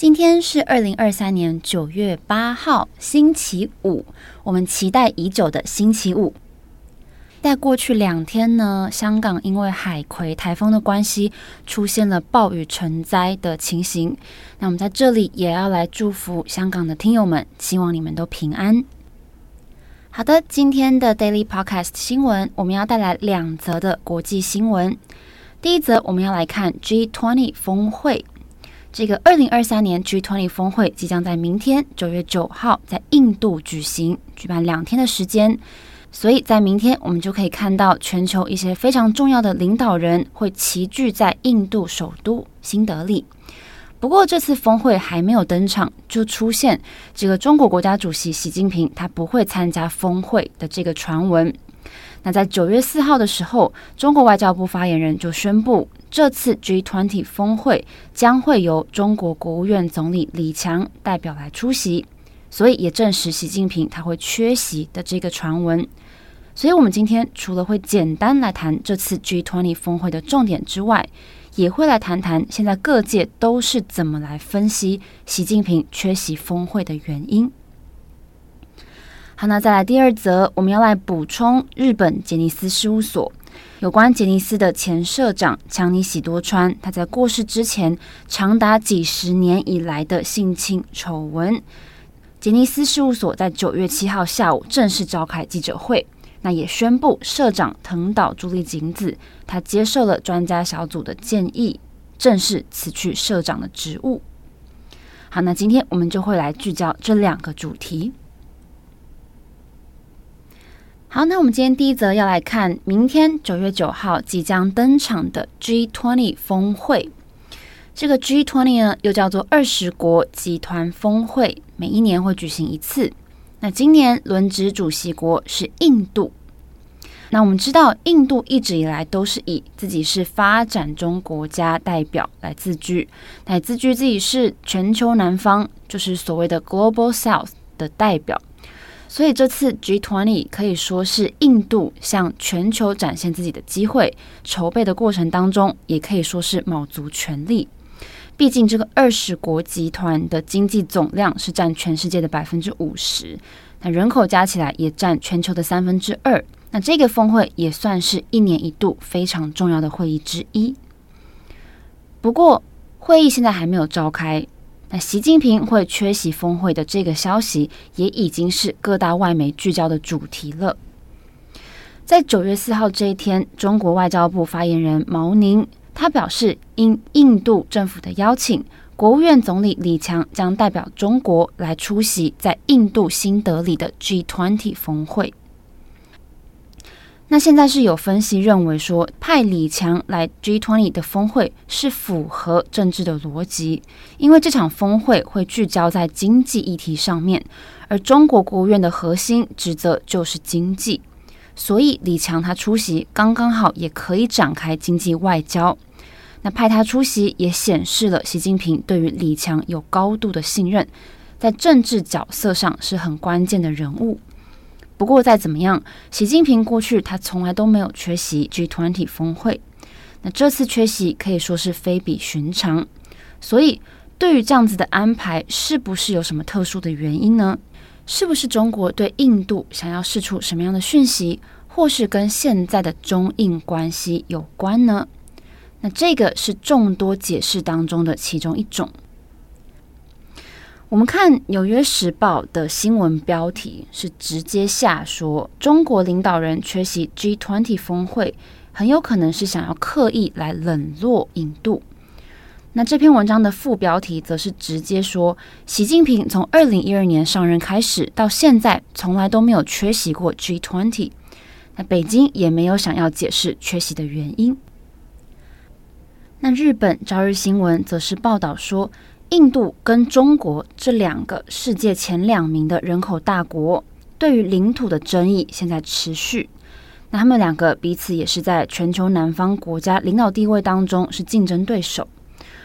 今天是二零二三年九月八号，星期五。我们期待已久的星期五。在过去两天呢，香港因为海葵台风的关系，出现了暴雨成灾的情形。那我们在这里也要来祝福香港的听友们，希望你们都平安。好的，今天的 Daily Podcast 新闻，我们要带来两则的国际新闻。第一则，我们要来看 G20 峰会。这个二零二三年 G20 峰会即将在明天九月九号在印度举行，举办两天的时间。所以在明天，我们就可以看到全球一些非常重要的领导人会齐聚在印度首都新德里。不过，这次峰会还没有登场，就出现这个中国国家主席习近平他不会参加峰会的这个传闻。那在九月四号的时候，中国外交部发言人就宣布，这次 G20 峰会将会由中国国务院总理李强代表来出席，所以也证实习近平他会缺席的这个传闻。所以，我们今天除了会简单来谈这次 G20 峰会的重点之外，也会来谈谈现在各界都是怎么来分析习近平缺席峰会的原因。好，那再来第二则，我们要来补充日本杰尼斯事务所有关杰尼斯的前社长强尼喜多川，他在过世之前长达几十年以来的性侵丑闻。杰尼斯事务所在九月七号下午正式召开记者会，那也宣布社长藤岛朱莉景子，他接受了专家小组的建议，正式辞去社长的职务。好，那今天我们就会来聚焦这两个主题。好，那我们今天第一则要来看明天九月九号即将登场的 G20 峰会。这个 G20 呢，又叫做二十国集团峰会，每一年会举行一次。那今年轮值主席国是印度。那我们知道，印度一直以来都是以自己是发展中国家代表来自居，来自居自己是全球南方，就是所谓的 Global South 的代表。所以这次 G20 可以说是印度向全球展现自己的机会。筹备的过程当中，也可以说是卯足全力。毕竟这个二十国集团的经济总量是占全世界的百分之五十，那人口加起来也占全球的三分之二。那这个峰会也算是一年一度非常重要的会议之一。不过，会议现在还没有召开。那习近平会缺席峰会的这个消息，也已经是各大外媒聚焦的主题了。在九月四号这一天，中国外交部发言人毛宁他表示，应印度政府的邀请，国务院总理李强将代表中国来出席在印度新德里的 G20 峰会。那现在是有分析认为说，派李强来 G20 的峰会是符合政治的逻辑，因为这场峰会会聚焦在经济议题上面，而中国国务院的核心职责就是经济，所以李强他出席刚刚好，也可以展开经济外交。那派他出席也显示了习近平对于李强有高度的信任，在政治角色上是很关键的人物。不过再怎么样，习近平过去他从来都没有缺席 G 团体峰会，那这次缺席可以说是非比寻常。所以对于这样子的安排，是不是有什么特殊的原因呢？是不是中国对印度想要释出什么样的讯息，或是跟现在的中印关系有关呢？那这个是众多解释当中的其中一种。我们看《纽约时报》的新闻标题是直接下说，中国领导人缺席 G20 峰会，很有可能是想要刻意来冷落印度。那这篇文章的副标题则是直接说，习近平从二零一二年上任开始到现在，从来都没有缺席过 G20。那北京也没有想要解释缺席的原因。那日本朝日新闻则是报道说。印度跟中国这两个世界前两名的人口大国，对于领土的争议现在持续。那他们两个彼此也是在全球南方国家领导地位当中是竞争对手。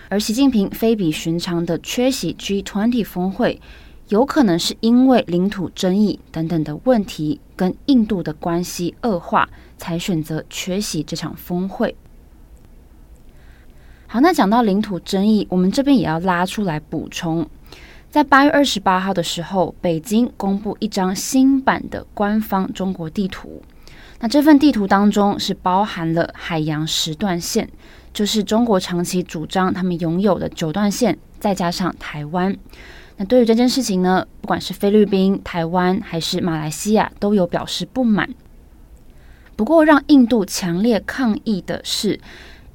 而习近平非比寻常的缺席 G20 峰会，有可能是因为领土争议等等的问题跟印度的关系恶化，才选择缺席这场峰会。好，那讲到领土争议，我们这边也要拉出来补充，在八月二十八号的时候，北京公布一张新版的官方中国地图。那这份地图当中是包含了海洋十段线，就是中国长期主张他们拥有的九段线，再加上台湾。那对于这件事情呢，不管是菲律宾、台湾还是马来西亚，都有表示不满。不过，让印度强烈抗议的是。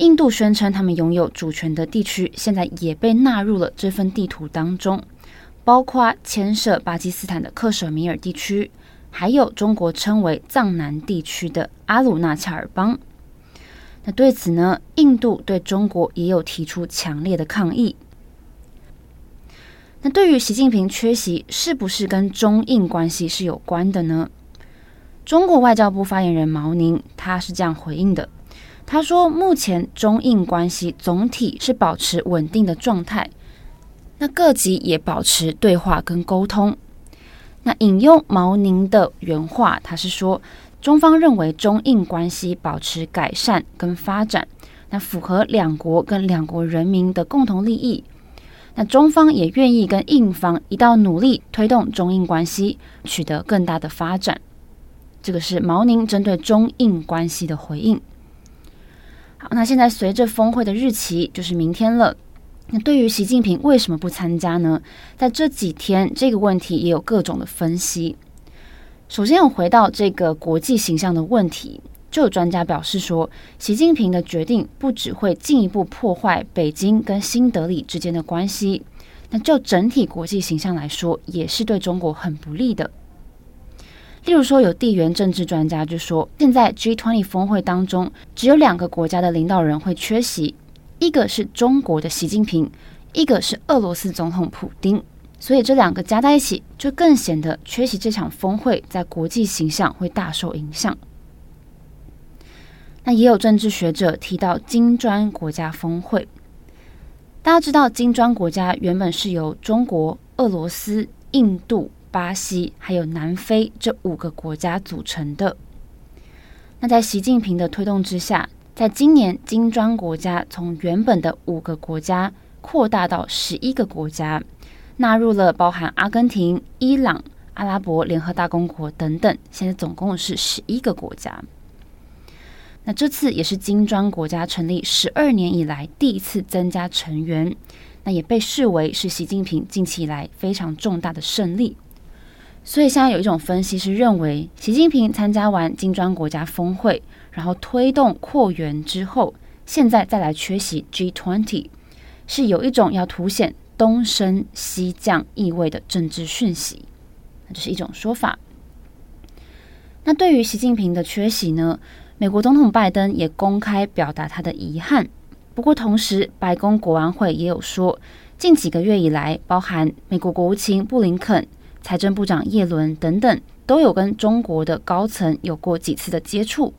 印度宣称他们拥有主权的地区，现在也被纳入了这份地图当中，包括牵涉巴基斯坦的克什米尔地区，还有中国称为藏南地区的阿鲁纳恰尔邦。那对此呢，印度对中国也有提出强烈的抗议。那对于习近平缺席，是不是跟中印关系是有关的呢？中国外交部发言人毛宁他是这样回应的。他说：“目前中印关系总体是保持稳定的状态，那各级也保持对话跟沟通。那引用毛宁的原话，他是说，中方认为中印关系保持改善跟发展，那符合两国跟两国人民的共同利益。那中方也愿意跟印方一道努力，推动中印关系取得更大的发展。这个是毛宁针对中印关系的回应。”好，那现在随着峰会的日期就是明天了。那对于习近平为什么不参加呢？在这几天，这个问题也有各种的分析。首先，我回到这个国际形象的问题，就有专家表示说，习近平的决定不只会进一步破坏北京跟新德里之间的关系，那就整体国际形象来说，也是对中国很不利的。例如说，有地缘政治专家就说，现在 G20 峰会当中只有两个国家的领导人会缺席，一个是中国的习近平，一个是俄罗斯总统普丁，所以这两个加在一起，就更显得缺席这场峰会在国际形象会大受影响。那也有政治学者提到金砖国家峰会，大家知道金砖国家原本是由中国、俄罗斯、印度。巴西还有南非这五个国家组成的。那在习近平的推动之下，在今年金砖国家从原本的五个国家扩大到十一个国家，纳入了包含阿根廷、伊朗、阿拉伯联合大公国等等，现在总共是十一个国家。那这次也是金砖国家成立十二年以来第一次增加成员，那也被视为是习近平近期以来非常重大的胜利。所以现在有一种分析是认为，习近平参加完金砖国家峰会，然后推动扩员之后，现在再来缺席 G20，是有一种要凸显东升西降意味的政治讯息，那这是一种说法。那对于习近平的缺席呢，美国总统拜登也公开表达他的遗憾。不过同时，白宫国安会也有说，近几个月以来，包含美国国务卿布林肯。财政部长叶伦等等都有跟中国的高层有过几次的接触。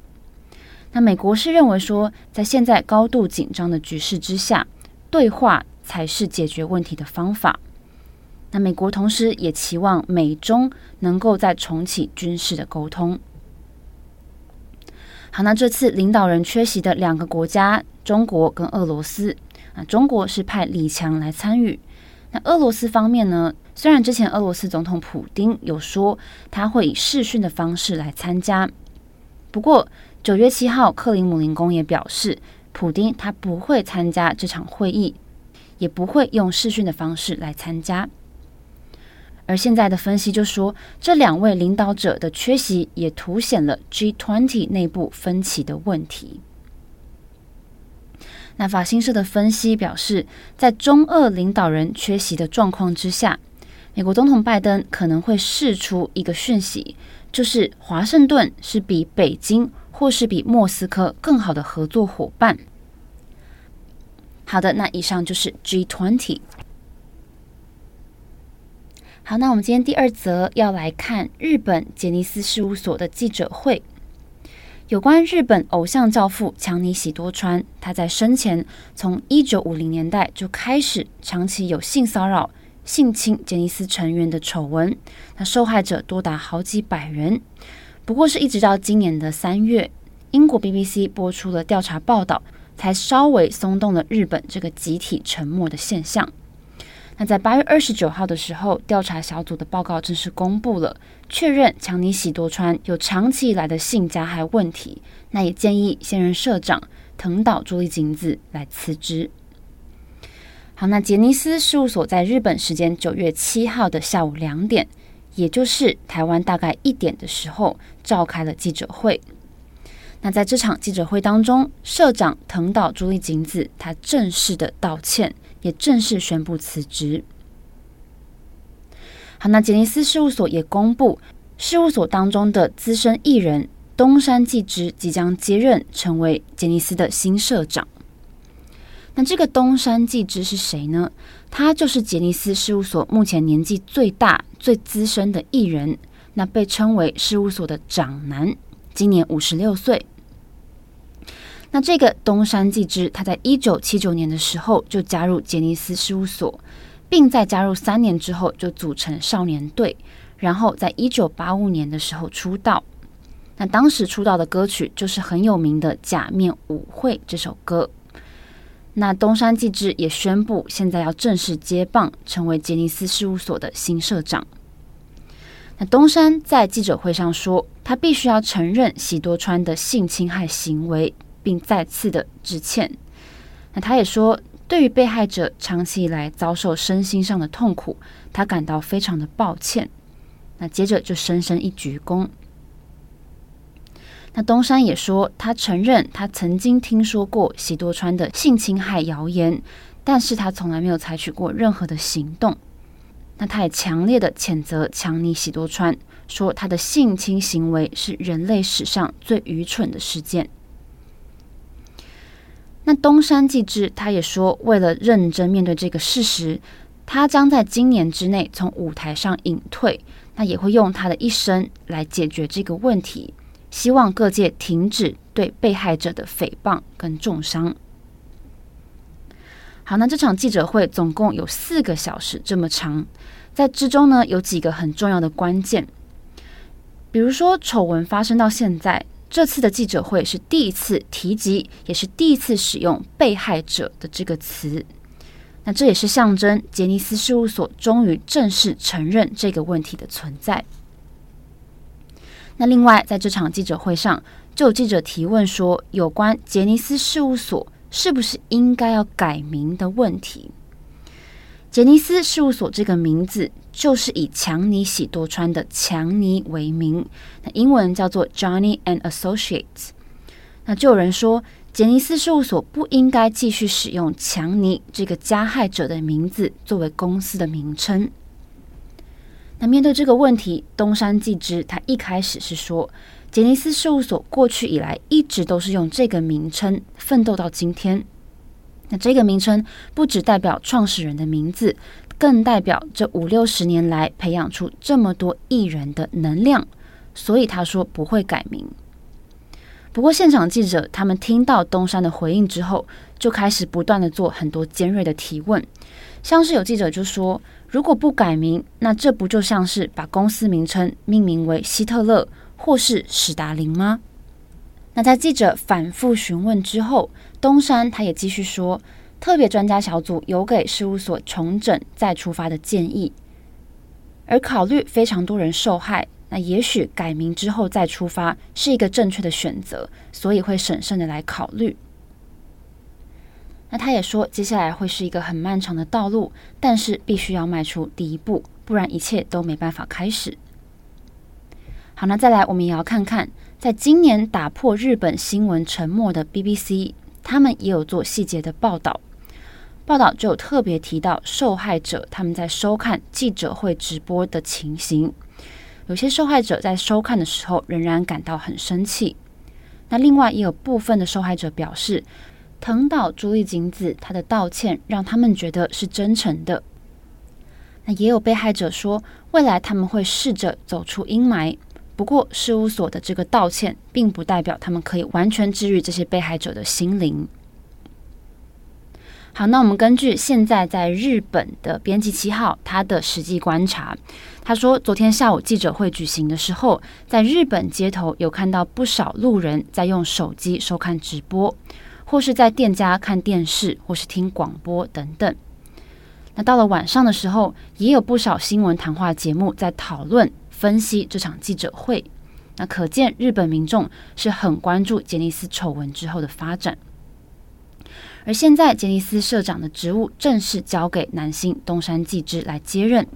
那美国是认为说，在现在高度紧张的局势之下，对话才是解决问题的方法。那美国同时也期望美中能够再重启军事的沟通。好，那这次领导人缺席的两个国家，中国跟俄罗斯，啊，中国是派李强来参与。那俄罗斯方面呢？虽然之前俄罗斯总统普丁有说他会以视讯的方式来参加，不过九月七号克里姆林宫也表示，普丁他不会参加这场会议，也不会用视讯的方式来参加。而现在的分析就说，这两位领导者的缺席也凸显了 G20 内部分歧的问题。那法新社的分析表示，在中俄领导人缺席的状况之下，美国总统拜登可能会释出一个讯息，就是华盛顿是比北京或是比莫斯科更好的合作伙伴。好的，那以上就是 G20。好，那我们今天第二则要来看日本杰尼斯事务所的记者会，有关日本偶像教父强尼喜多川，他在生前从一九五零年代就开始长期有性骚扰、性侵杰尼斯成员的丑闻，那受害者多达好几百人。不过是一直到今年的三月，英国 BBC 播出了调查报道，才稍微松动了日本这个集体沉默的现象。那在八月二十九号的时候，调查小组的报告正式公布了，确认强尼喜多川有长期以来的性加害问题。那也建议现任社长藤岛朱莉景子来辞职。好，那杰尼斯事务所在日本时间九月七号的下午两点，也就是台湾大概一点的时候，召开了记者会。那在这场记者会当中，社长藤岛朱莉景子他正式的道歉。也正式宣布辞职。好，那杰尼斯事务所也公布，事务所当中的资深艺人东山纪之即将接任，成为杰尼斯的新社长。那这个东山纪之是谁呢？他就是杰尼斯事务所目前年纪最大、最资深的艺人，那被称为事务所的长男，今年五十六岁。那这个东山纪之，他在一九七九年的时候就加入杰尼斯事务所，并在加入三年之后就组成少年队，然后在一九八五年的时候出道。那当时出道的歌曲就是很有名的《假面舞会》这首歌。那东山纪之也宣布，现在要正式接棒，成为杰尼斯事务所的新社长。那东山在记者会上说，他必须要承认喜多川的性侵害行为。并再次的致歉。那他也说，对于被害者长期以来遭受身心上的痛苦，他感到非常的抱歉。那接着就深深一鞠躬。那东山也说，他承认他曾经听说过喜多川的性侵害谣言，但是他从来没有采取过任何的行动。那他也强烈的谴责强尼喜多川，说他的性侵行为是人类史上最愚蠢的事件。那东山纪之他也说，为了认真面对这个事实，他将在今年之内从舞台上隐退。那也会用他的一生来解决这个问题，希望各界停止对被害者的诽谤跟重伤。好，那这场记者会总共有四个小时这么长，在之中呢，有几个很重要的关键，比如说丑闻发生到现在。这次的记者会是第一次提及，也是第一次使用“被害者”的这个词。那这也是象征杰尼斯事务所终于正式承认这个问题的存在。那另外，在这场记者会上，就有记者提问说，有关杰尼斯事务所是不是应该要改名的问题。杰尼斯事务所这个名字就是以强尼喜多川的强尼为名，那英文叫做 Johnny and Associates。那就有人说，杰尼斯事务所不应该继续使用强尼这个加害者的名字作为公司的名称。那面对这个问题，东山纪之他一开始是说，杰尼斯事务所过去以来一直都是用这个名称奋斗到今天。那这个名称不只代表创始人的名字，更代表这五六十年来培养出这么多艺人的能量，所以他说不会改名。不过现场记者他们听到东山的回应之后，就开始不断的做很多尖锐的提问，像是有记者就说，如果不改名，那这不就像是把公司名称命名为希特勒或是史达林吗？那在记者反复询问之后，东山他也继续说，特别专家小组有给事务所重整再出发的建议，而考虑非常多人受害，那也许改名之后再出发是一个正确的选择，所以会审慎的来考虑。那他也说，接下来会是一个很漫长的道路，但是必须要迈出第一步，不然一切都没办法开始。好，那再来，我们也要看看。在今年打破日本新闻沉默的 BBC，他们也有做细节的报道。报道就有特别提到受害者他们在收看记者会直播的情形。有些受害者在收看的时候仍然感到很生气。那另外也有部分的受害者表示，藤岛朱丽景子她的道歉让他们觉得是真诚的。那也有被害者说，未来他们会试着走出阴霾。不过，事务所的这个道歉，并不代表他们可以完全治愈这些被害者的心灵。好，那我们根据现在在日本的编辑七号他的实际观察，他说，昨天下午记者会举行的时候，在日本街头有看到不少路人在用手机收看直播，或是在店家看电视，或是听广播等等。那到了晚上的时候，也有不少新闻谈话节目在讨论。分析这场记者会，那可见日本民众是很关注杰尼斯丑闻之后的发展。而现在，杰尼斯社长的职务正式交给男星东山纪之来接任。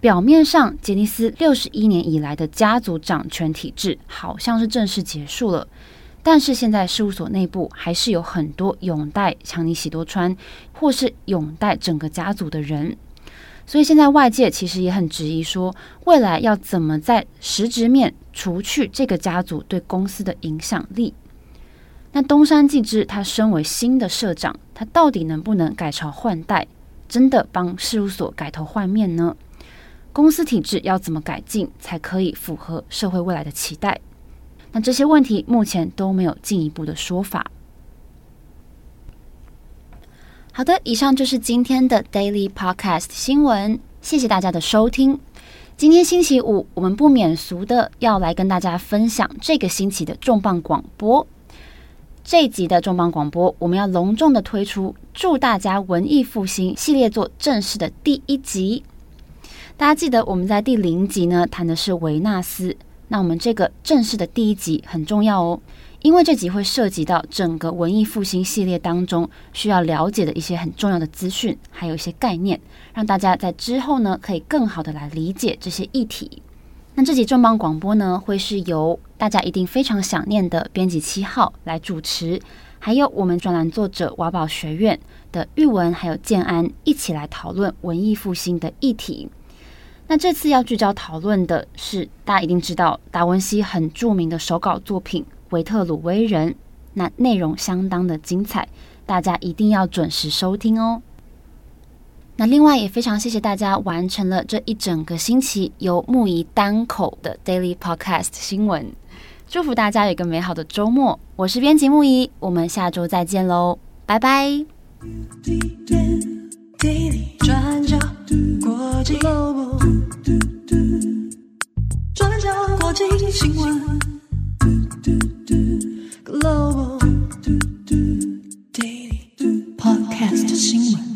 表面上，杰尼斯六十一年以来的家族掌权体制好像是正式结束了，但是现在事务所内部还是有很多拥戴强尼喜多川，或是拥戴整个家族的人。所以现在外界其实也很质疑，说未来要怎么在实质面除去这个家族对公司的影响力？那东山纪之他身为新的社长，他到底能不能改朝换代，真的帮事务所改头换面呢？公司体制要怎么改进，才可以符合社会未来的期待？那这些问题目前都没有进一步的说法。好的，以上就是今天的 Daily Podcast 新闻，谢谢大家的收听。今天星期五，我们不免俗的要来跟大家分享这个星期的重磅广播。这一集的重磅广播，我们要隆重的推出《祝大家文艺复兴》系列作正式的第一集。大家记得我们在第零集呢谈的是维纳斯，那我们这个正式的第一集很重要哦。因为这集会涉及到整个文艺复兴系列当中需要了解的一些很重要的资讯，还有一些概念，让大家在之后呢可以更好的来理解这些议题。那这集重磅广播呢，会是由大家一定非常想念的编辑七号来主持，还有我们专栏作者瓦堡学院的玉文还有建安一起来讨论文艺复兴的议题。那这次要聚焦讨论的是大家一定知道达文西很著名的手稿作品。维特鲁威人，那内容相当的精彩，大家一定要准时收听哦。那另外也非常谢谢大家完成了这一整个星期由木仪单口的 Daily Podcast 新闻。祝福大家有一个美好的周末。我是编辑木仪，我们下周再见喽，拜拜。转角国际新闻，Global Daily Podcast 新闻。